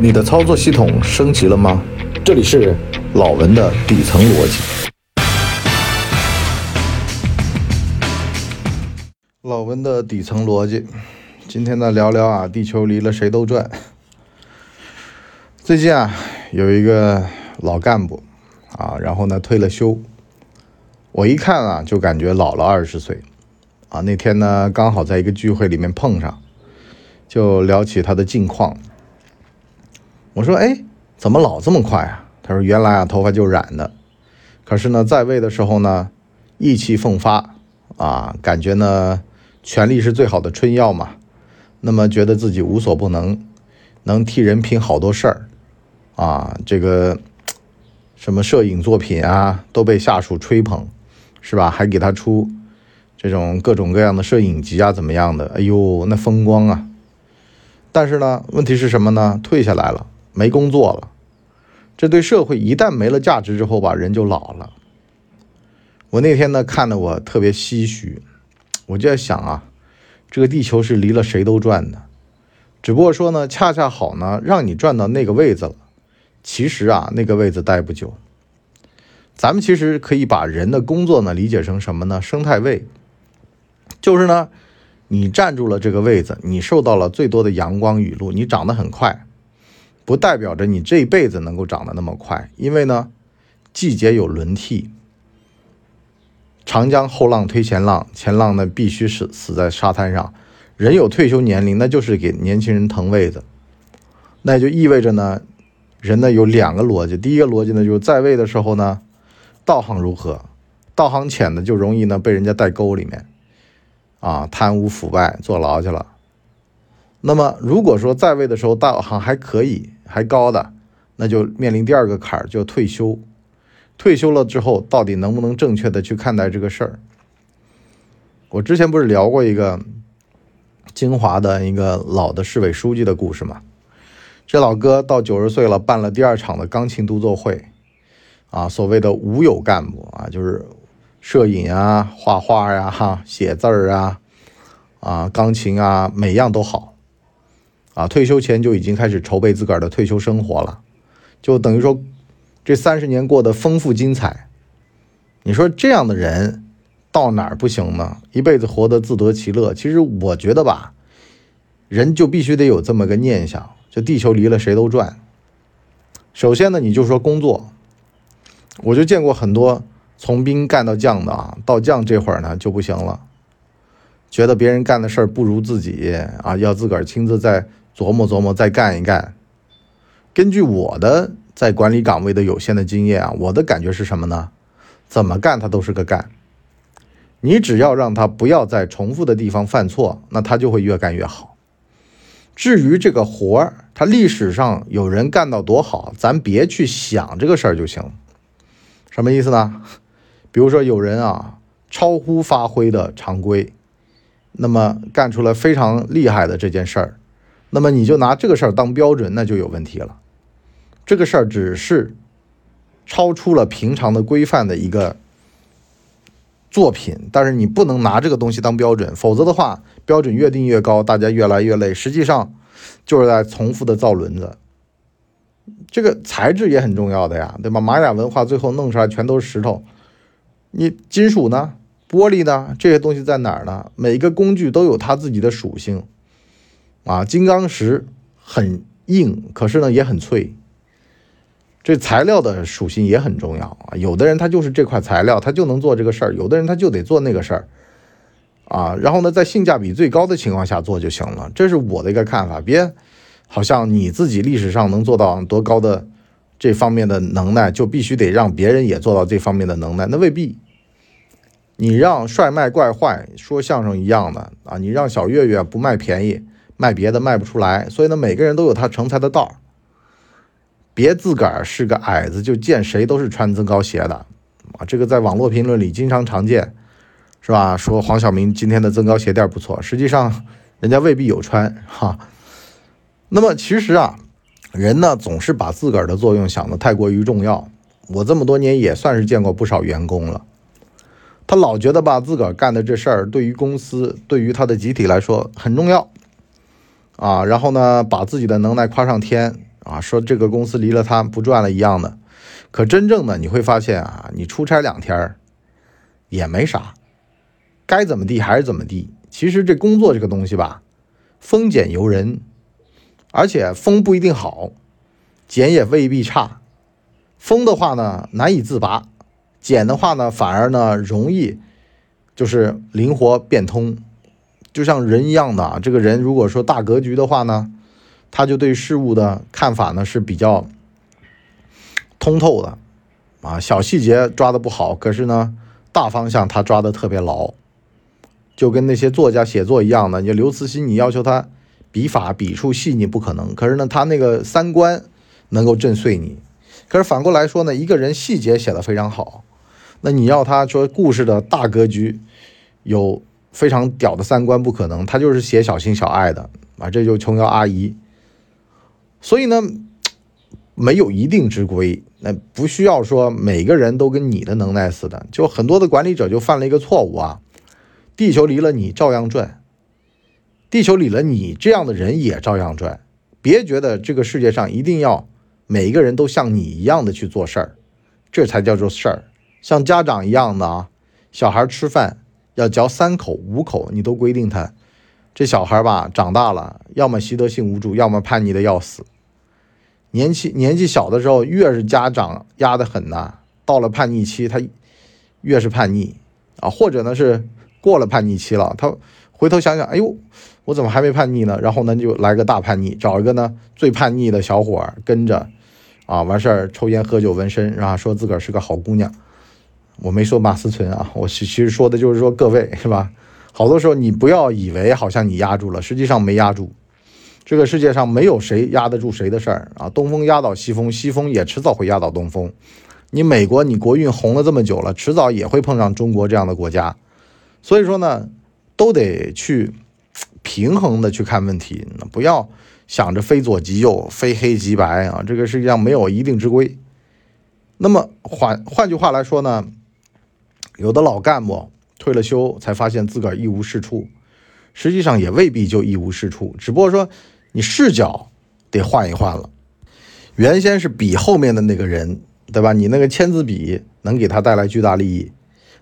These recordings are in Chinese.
你的操作系统升级了吗？这里是老文的底层逻辑。老文的底层逻辑，今天呢聊聊啊，地球离了谁都转。最近啊，有一个老干部啊，然后呢退了休，我一看啊，就感觉老了二十岁啊。那天呢，刚好在一个聚会里面碰上，就聊起他的近况。我说：“哎，怎么老这么快啊？”他说：“原来啊，头发就染的，可是呢，在位的时候呢，意气风发啊，感觉呢，权力是最好的春药嘛。那么觉得自己无所不能，能替人品好多事儿啊。这个什么摄影作品啊，都被下属吹捧，是吧？还给他出这种各种各样的摄影集啊，怎么样的？哎呦，那风光啊！但是呢，问题是什么呢？退下来了。”没工作了，这对社会一旦没了价值之后吧，人就老了。我那天呢看的我特别唏嘘，我就在想啊，这个地球是离了谁都转的，只不过说呢，恰恰好呢让你转到那个位子了。其实啊，那个位子待不久。咱们其实可以把人的工作呢理解成什么呢？生态位，就是呢，你站住了这个位子，你受到了最多的阳光雨露，你长得很快。不代表着你这一辈子能够长得那么快，因为呢，季节有轮替。长江后浪推前浪，前浪呢必须死死在沙滩上。人有退休年龄，那就是给年轻人腾位子。那就意味着呢，人呢有两个逻辑。第一个逻辑呢，就是在位的时候呢，道行如何？道行浅的就容易呢被人家带沟里面，啊，贪污腐败，坐牢去了。那么如果说在位的时候道行还可以。还高的，那就面临第二个坎儿，就退休。退休了之后，到底能不能正确的去看待这个事儿？我之前不是聊过一个金华的一个老的市委书记的故事吗？这老哥到九十岁了，办了第二场的钢琴独奏会，啊，所谓的无有干部啊，就是摄影啊、画画呀、哈、写字儿啊、啊、钢琴啊，每样都好。啊，退休前就已经开始筹备自个儿的退休生活了，就等于说，这三十年过得丰富精彩。你说这样的人到哪儿不行呢？一辈子活得自得其乐。其实我觉得吧，人就必须得有这么个念想：就地球离了谁都转。首先呢，你就说工作，我就见过很多从兵干到将的啊，到将这会儿呢就不行了，觉得别人干的事儿不如自己啊，要自个儿亲自在。琢磨琢磨，再干一干。根据我的在管理岗位的有限的经验啊，我的感觉是什么呢？怎么干他都是个干。你只要让他不要在重复的地方犯错，那他就会越干越好。至于这个活儿，他历史上有人干到多好，咱别去想这个事儿就行。什么意思呢？比如说有人啊，超乎发挥的常规，那么干出了非常厉害的这件事儿。那么你就拿这个事儿当标准，那就有问题了。这个事儿只是超出了平常的规范的一个作品，但是你不能拿这个东西当标准，否则的话，标准越定越高，大家越来越累，实际上就是在重复的造轮子。这个材质也很重要的呀，对吧？玛雅文化最后弄出来全都是石头，你金属呢？玻璃呢？这些东西在哪儿呢？每一个工具都有它自己的属性。啊，金刚石很硬，可是呢也很脆。这材料的属性也很重要啊。有的人他就是这块材料，他就能做这个事儿；有的人他就得做那个事儿。啊，然后呢，在性价比最高的情况下做就行了。这是我的一个看法。别好像你自己历史上能做到多高的这方面的能耐，就必须得让别人也做到这方面的能耐，那未必。你让帅卖怪坏说相声一样的啊，你让小岳岳不卖便宜。卖别的卖不出来，所以呢，每个人都有他成才的道别自个儿是个矮子，就见谁都是穿增高鞋的啊！这个在网络评论里经常常见，是吧？说黄晓明今天的增高鞋垫不错，实际上人家未必有穿哈。那么其实啊，人呢总是把自个儿的作用想得太过于重要。我这么多年也算是见过不少员工了，他老觉得吧，自个儿干的这事儿对于公司、对于他的集体来说很重要。啊，然后呢，把自己的能耐夸上天，啊，说这个公司离了他不赚了一样的。可真正的你会发现啊，你出差两天也没啥，该怎么地还是怎么地。其实这工作这个东西吧，丰俭由人，而且丰不一定好，减也未必差。丰的话呢难以自拔，减的话呢反而呢容易，就是灵活变通。就像人一样的啊，这个人如果说大格局的话呢，他就对事物的看法呢是比较通透的啊。小细节抓的不好，可是呢大方向他抓的特别牢。就跟那些作家写作一样的，你刘慈欣，你要求他笔法笔触细腻不可能，可是呢他那个三观能够震碎你。可是反过来说呢，一个人细节写的非常好，那你要他说故事的大格局有。非常屌的三观不可能，他就是写小情小爱的啊，这就琼瑶阿姨。所以呢，没有一定之规，那不需要说每个人都跟你的能耐似的。就很多的管理者就犯了一个错误啊，地球离了你照样转，地球离了你这样的人也照样转。别觉得这个世界上一定要每一个人都像你一样的去做事儿，这才叫做事儿。像家长一样的啊，小孩吃饭。要嚼三口五口，你都规定他，这小孩吧长大了，要么习得性无助，要么叛逆的要死。年纪年纪小的时候，越是家长压得狠呐，到了叛逆期，他越是叛逆啊，或者呢是过了叛逆期了，他回头想想，哎呦，我怎么还没叛逆呢？然后呢就来个大叛逆，找一个呢最叛逆的小伙跟着，啊，完事儿抽烟喝酒纹身，然后说自个儿是个好姑娘。我没说马思纯啊，我其实说的就是说各位是吧？好多时候你不要以为好像你压住了，实际上没压住。这个世界上没有谁压得住谁的事儿啊！东风压倒西风，西风也迟早会压倒东风。你美国你国运红了这么久了，迟早也会碰上中国这样的国家。所以说呢，都得去平衡的去看问题，不要想着非左即右，非黑即白啊！这个世界上没有一定之规。那么换换句话来说呢？有的老干部退了休才发现自个儿一无是处，实际上也未必就一无是处，只不过说你视角得换一换了。原先是笔后面的那个人，对吧？你那个签字笔能给他带来巨大利益，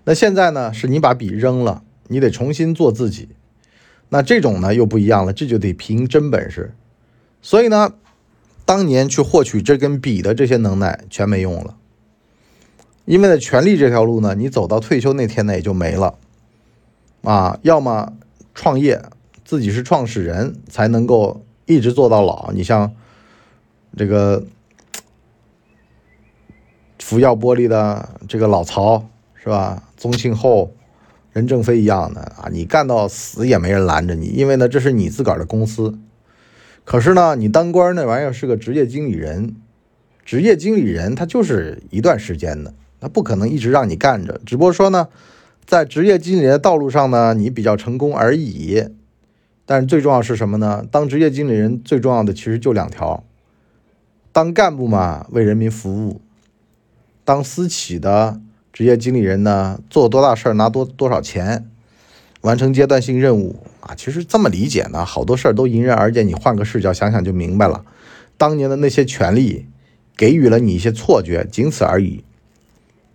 那现在呢，是你把笔扔了，你得重新做自己。那这种呢又不一样了，这就得凭真本事。所以呢，当年去获取这根笔的这些能耐全没用了。因为呢，权力这条路呢，你走到退休那天呢，也就没了，啊，要么创业，自己是创始人，才能够一直做到老。你像这个福耀玻璃的这个老曹是吧？宗庆后、任正非一样的啊，你干到死也没人拦着你，因为呢，这是你自个儿的公司。可是呢，你当官那玩意儿是个职业经理人，职业经理人他就是一段时间的。他不可能一直让你干着，只不过说呢，在职业经理的道路上呢，你比较成功而已。但是最重要是什么呢？当职业经理人最重要的其实就两条：当干部嘛，为人民服务；当私企的职业经理人呢，做多大事拿多多少钱，完成阶段性任务啊。其实这么理解呢，好多事儿都迎刃而解。你换个视角想想就明白了。当年的那些权利给予了你一些错觉，仅此而已。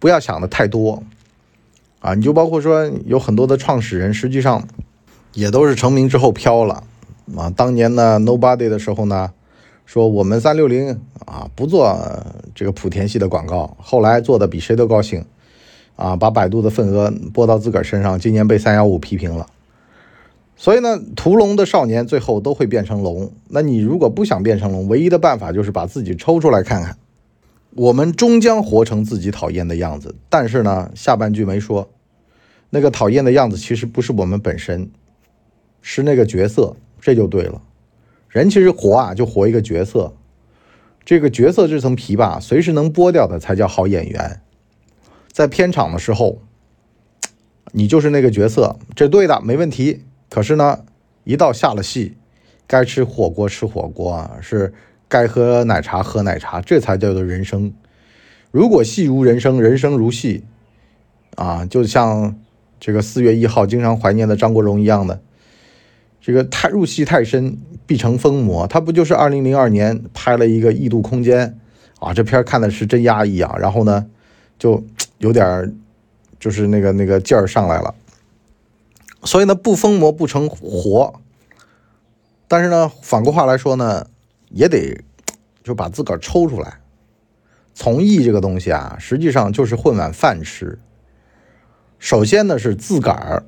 不要想的太多，啊，你就包括说有很多的创始人，实际上也都是成名之后飘了，啊，当年呢 Nobody 的时候呢，说我们三六零啊不做这个莆田系的广告，后来做的比谁都高兴，啊，把百度的份额拨到自个儿身上，今年被三幺五批评了，所以呢，屠龙的少年最后都会变成龙，那你如果不想变成龙，唯一的办法就是把自己抽出来看看。我们终将活成自己讨厌的样子，但是呢，下半句没说，那个讨厌的样子其实不是我们本身，是那个角色，这就对了。人其实活啊，就活一个角色，这个角色这层皮吧，随时能剥掉的才叫好演员。在片场的时候，你就是那个角色，这对的，没问题。可是呢，一到下了戏，该吃火锅吃火锅啊，是。该喝奶茶喝奶茶，这才叫做人生。如果戏如人生，人生如戏，啊，就像这个四月一号经常怀念的张国荣一样的，这个太入戏太深，必成疯魔，他不就是二零零二年拍了一个异度空间啊？这片看的是真压抑啊，然后呢，就有点就是那个那个劲儿上来了。所以呢，不疯魔不成活。但是呢，反过话来说呢，也得就把自个儿抽出来。从艺这个东西啊，实际上就是混碗饭吃。首先呢是自个儿，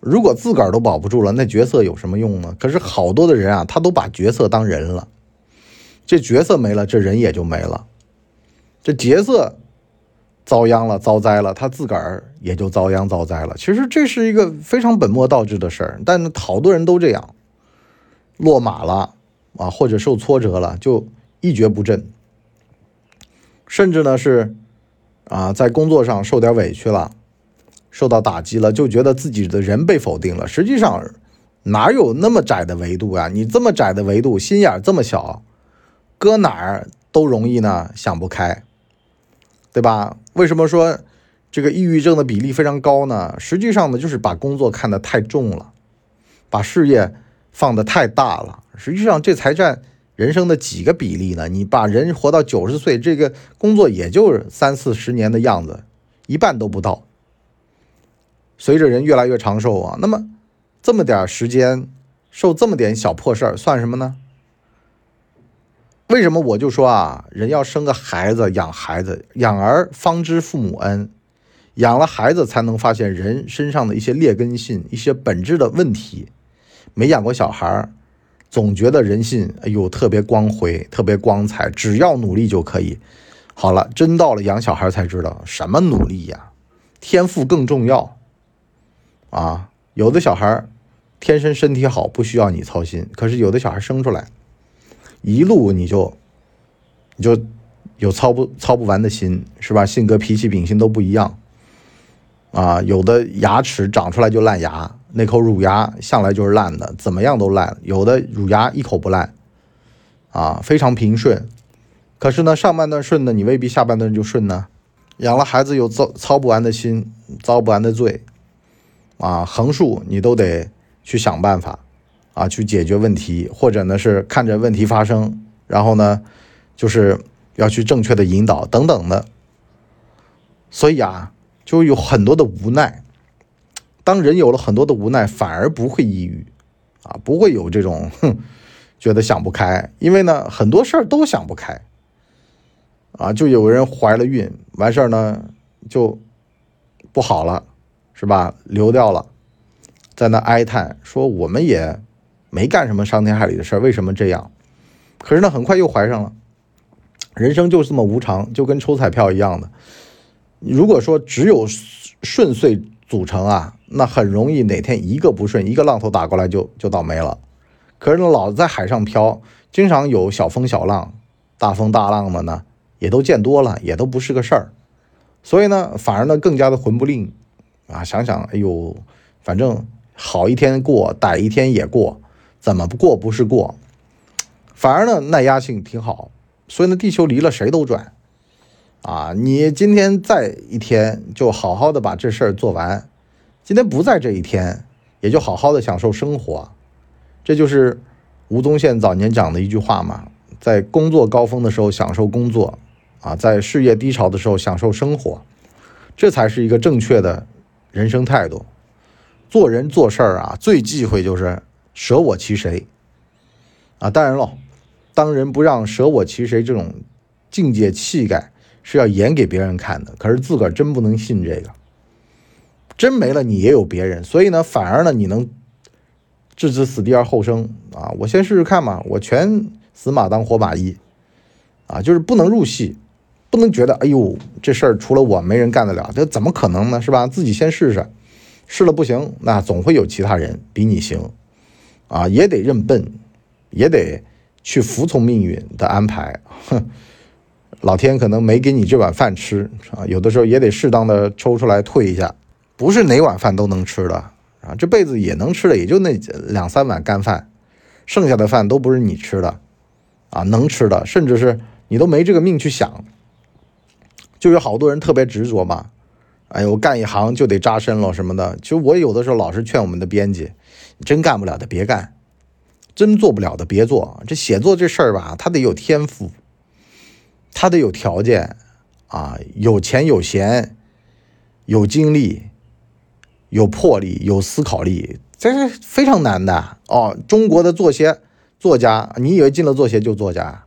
如果自个儿都保不住了，那角色有什么用呢？可是好多的人啊，他都把角色当人了，这角色没了，这人也就没了。这角色遭殃了，遭灾了，他自个儿也就遭殃遭灾了。其实这是一个非常本末倒置的事儿，但好多人都这样，落马了啊，或者受挫折了，就一蹶不振，甚至呢是啊，在工作上受点委屈了。受到打击了，就觉得自己的人被否定了。实际上，哪有那么窄的维度啊？你这么窄的维度，心眼这么小，搁哪儿都容易呢？想不开，对吧？为什么说这个抑郁症的比例非常高呢？实际上呢，就是把工作看得太重了，把事业放得太大了。实际上，这才占人生的几个比例呢？你把人活到九十岁，这个工作也就三四十年的样子，一半都不到。随着人越来越长寿啊，那么这么点时间受这么点小破事儿算什么呢？为什么我就说啊，人要生个孩子养孩子，养儿方知父母恩，养了孩子才能发现人身上的一些劣根性、一些本质的问题。没养过小孩儿，总觉得人性哎呦特别光辉、特别光彩，只要努力就可以。好了，真到了养小孩才知道什么努力呀，天赋更重要。啊，有的小孩天生身体好，不需要你操心。可是有的小孩生出来，一路你就你就有操不操不完的心，是吧？性格、脾气、秉性都不一样。啊，有的牙齿长出来就烂牙，那口乳牙向来就是烂的，怎么样都烂。有的乳牙一口不烂，啊，非常平顺。可是呢，上半段顺的，你未必下半段就顺呢。养了孩子有操操不完的心，遭不完的罪。啊，横竖你都得去想办法，啊，去解决问题，或者呢是看着问题发生，然后呢，就是要去正确的引导等等的。所以啊，就有很多的无奈。当人有了很多的无奈，反而不会抑郁，啊，不会有这种哼，觉得想不开，因为呢很多事儿都想不开。啊，就有人怀了孕，完事儿呢就不好了。是吧？流掉了，在那哀叹说：“我们也没干什么伤天害理的事儿，为什么这样？”可是呢，很快又怀上了。人生就是这么无常，就跟抽彩票一样的。如果说只有顺遂组成啊，那很容易哪天一个不顺，一个浪头打过来就就倒霉了。可是呢，老在海上漂，经常有小风小浪、大风大浪的呢，也都见多了，也都不是个事儿。所以呢，反而呢更加的魂不吝。啊，想想，哎呦，反正好一天过，歹一天也过，怎么不过不是过？反而呢，耐压性挺好。所以呢，地球离了谁都转。啊，你今天在一天，就好好的把这事儿做完；今天不在这一天，也就好好的享受生活。这就是吴宗宪早年讲的一句话嘛：在工作高峰的时候享受工作，啊，在事业低潮的时候享受生活，这才是一个正确的。人生态度，做人做事儿啊，最忌讳就是舍我其谁啊！当然了，当人不让舍我其谁这种境界气概是要演给别人看的，可是自个儿真不能信这个，真没了你也有别人，所以呢，反而呢你能置之死地而后生啊！我先试试看嘛，我全死马当活马医啊，就是不能入戏。不能觉得，哎呦，这事儿除了我没人干得了，这怎么可能呢？是吧？自己先试试，试了不行，那总会有其他人比你行，啊，也得认笨，也得去服从命运的安排。哼，老天可能没给你这碗饭吃啊，有的时候也得适当的抽出来退一下，不是哪碗饭都能吃的啊，这辈子也能吃的也就那两三碗干饭，剩下的饭都不是你吃的，啊，能吃的，甚至是你都没这个命去想。就有好多人特别执着嘛，哎呦，干一行就得扎身了什么的。其实我有的时候老是劝我们的编辑，你真干不了的别干，真做不了的别做。这写作这事儿吧，他得有天赋，他得有条件啊，有钱有闲，有精力，有魄力，有思考力，这是非常难的哦。中国的作协作家，你以为进了作协就作家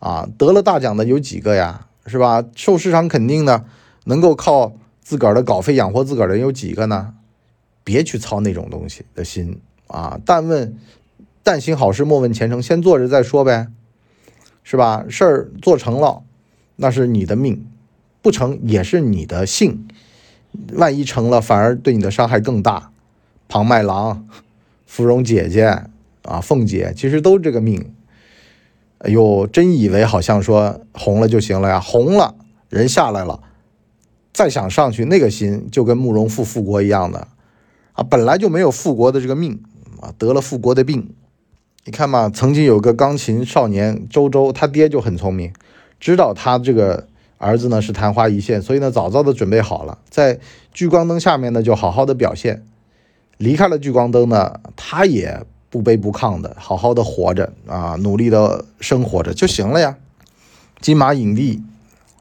啊？得了大奖的有几个呀？是吧？受市场肯定的，能够靠自个儿的稿费养活自个儿的有几个呢？别去操那种东西的心啊！但问，但行好事，莫问前程，先做着再说呗，是吧？事儿做成了，那是你的命；不成也是你的幸。万一成了，反而对你的伤害更大。庞麦郎、芙蓉姐姐啊，凤姐，其实都这个命。哎呦，真以为好像说红了就行了呀？红了，人下来了，再想上去，那个心就跟慕容复复国一样的。啊，本来就没有复国的这个命啊，得了复国的病。你看嘛，曾经有个钢琴少年周周，他爹就很聪明，知道他这个儿子呢是昙花一现，所以呢早早的准备好了，在聚光灯下面呢就好好的表现。离开了聚光灯呢，他也不卑不亢的好好的活着啊，努力的生活着就行了呀。金马影帝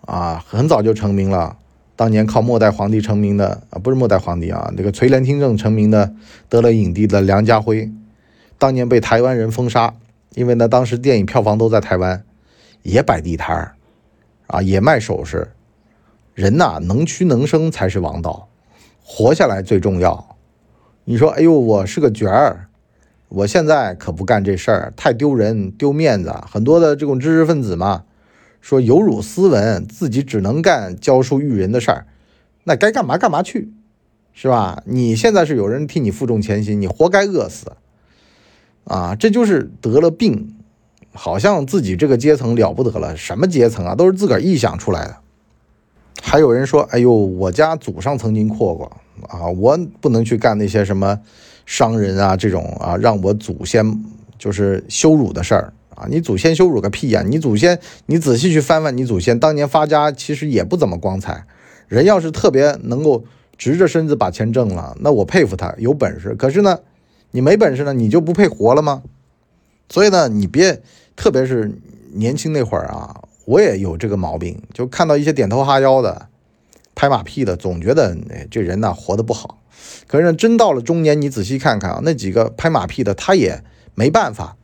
啊，很早就成名了。当年靠末代皇帝成名的啊，不是末代皇帝啊，那个垂帘听政成名的，得了影帝的梁家辉，当年被台湾人封杀，因为呢，当时电影票房都在台湾，也摆地摊儿，啊，也卖首饰，人呐，能屈能伸才是王道，活下来最重要。你说，哎呦，我是个角儿，我现在可不干这事儿，太丢人丢面子，很多的这种知识分子嘛。说有辱斯文，自己只能干教书育人的事儿，那该干嘛干嘛去，是吧？你现在是有人替你负重前行，你活该饿死啊！这就是得了病，好像自己这个阶层了不得了，什么阶层啊，都是自个儿臆想出来的。还有人说，哎呦，我家祖上曾经阔过啊，我不能去干那些什么商人啊这种啊，让我祖先就是羞辱的事儿。啊，你祖先羞辱个屁呀！你祖先，你仔细去翻翻，你祖先当年发家其实也不怎么光彩。人要是特别能够直着身子把钱挣了，那我佩服他有本事。可是呢，你没本事呢，你就不配活了吗？所以呢，你别，特别是年轻那会儿啊，我也有这个毛病，就看到一些点头哈腰的、拍马屁的，总觉得哎，这人呐活得不好。可是真到了中年，你仔细看看啊，那几个拍马屁的，他也没办法。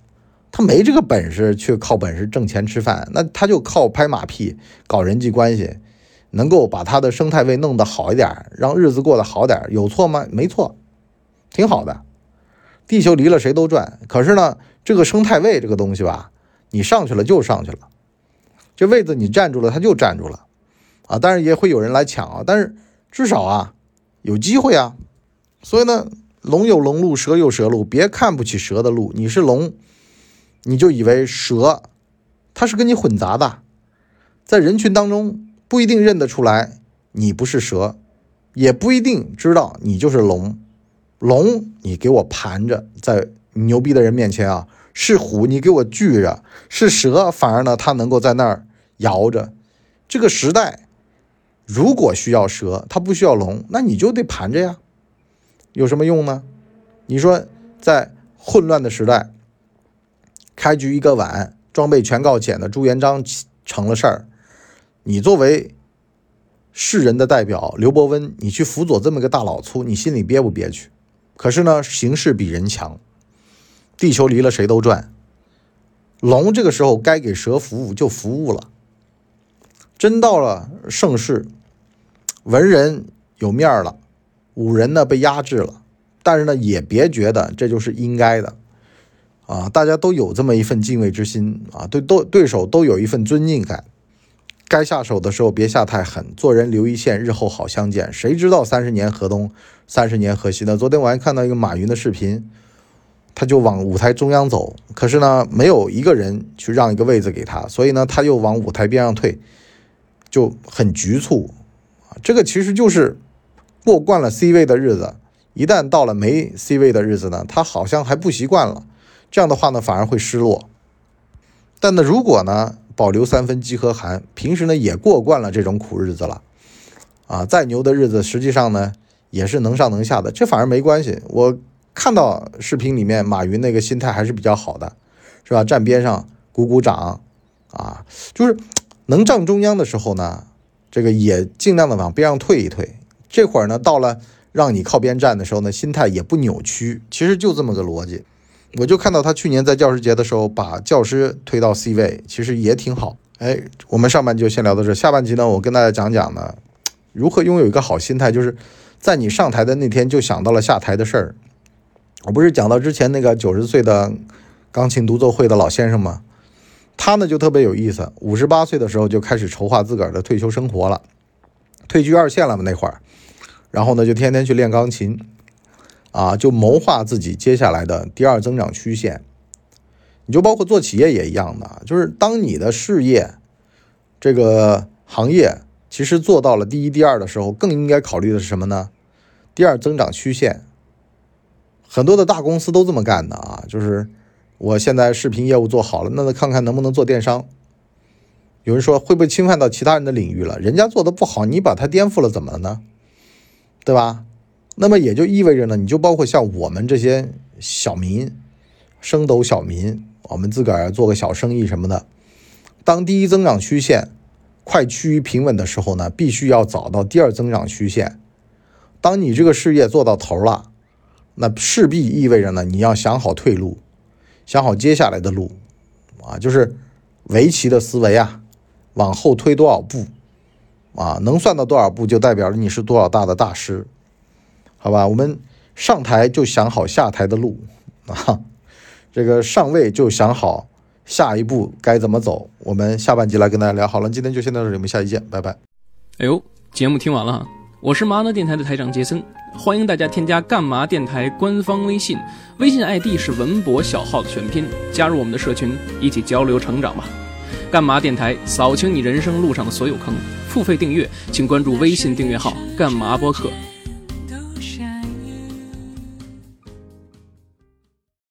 他没这个本事去靠本事挣钱吃饭，那他就靠拍马屁、搞人际关系，能够把他的生态位弄得好一点，让日子过得好点，有错吗？没错，挺好的。地球离了谁都转。可是呢，这个生态位这个东西吧，你上去了就上去了，这位子你站住了，他就站住了啊。当然也会有人来抢啊，但是至少啊有机会啊。所以呢，龙有龙路，蛇有蛇路，别看不起蛇的路，你是龙。你就以为蛇，它是跟你混杂的，在人群当中不一定认得出来你不是蛇，也不一定知道你就是龙。龙你给我盘着，在牛逼的人面前啊，是虎你给我聚着，是蛇反而呢它能够在那儿摇着。这个时代如果需要蛇，它不需要龙，那你就得盘着呀。有什么用呢？你说在混乱的时代。开局一个晚，装备全告减的朱元璋成了事儿。你作为世人的代表刘伯温，你去辅佐这么个大老粗，你心里憋不憋屈？可是呢，形势比人强，地球离了谁都转。龙这个时候该给蛇服务就服务了。真到了盛世，文人有面儿了，武人呢被压制了，但是呢也别觉得这就是应该的。啊，大家都有这么一份敬畏之心啊，对都对手都有一份尊敬感。该下手的时候别下太狠，做人留一线，日后好相见。谁知道三十年河东，三十年河西呢？昨天我还看到一个马云的视频，他就往舞台中央走，可是呢，没有一个人去让一个位子给他，所以呢，他又往舞台边上退，就很局促啊。这个其实就是过惯了 C 位的日子，一旦到了没 C 位的日子呢，他好像还不习惯了。这样的话呢，反而会失落。但呢，如果呢，保留三分饥和寒，平时呢也过惯了这种苦日子了，啊，再牛的日子，实际上呢也是能上能下的，这反而没关系。我看到视频里面马云那个心态还是比较好的，是吧？站边上鼓鼓掌啊，就是能站中央的时候呢，这个也尽量的往边上退一退。这会儿呢，到了让你靠边站的时候呢，心态也不扭曲。其实就这么个逻辑。我就看到他去年在教师节的时候把教师推到 C 位，其实也挺好。哎，我们上半集就先聊到这，下半集呢，我跟大家讲讲呢，如何拥有一个好心态，就是在你上台的那天就想到了下台的事儿。我不是讲到之前那个九十岁的钢琴独奏会的老先生吗？他呢就特别有意思，五十八岁的时候就开始筹划自个儿的退休生活了，退居二线了嘛那会儿，然后呢就天天去练钢琴，啊，就谋划自己接下来的第二增长曲线。你就包括做企业也一样的，就是当你的事业这个行业其实做到了第一、第二的时候，更应该考虑的是什么呢？第二增长曲线。很多的大公司都这么干的啊，就是我现在视频业务做好了，那看看能不能做电商。有人说会不会侵犯到其他人的领域了？人家做的不好，你把它颠覆了，怎么了呢？对吧？那么也就意味着呢，你就包括像我们这些小民、升斗小民，我们自个儿做个小生意什么的，当第一增长曲线快趋于平稳的时候呢，必须要找到第二增长曲线。当你这个事业做到头了。那势必意味着呢，你要想好退路，想好接下来的路，啊，就是围棋的思维啊，往后推多少步，啊，能算到多少步，就代表着你是多少大的大师，好吧？我们上台就想好下台的路，啊，这个上位就想好下一步该怎么走。我们下半集来跟大家聊，好了，今天就先到这里，我们下期见，拜拜。哎呦，节目听完了，我是麻辣电台的台长杰森。欢迎大家添加干嘛电台官方微信，微信 ID 是文博小号的全拼，加入我们的社群，一起交流成长吧。干嘛电台扫清你人生路上的所有坑，付费订阅请关注微信订阅号干嘛播客。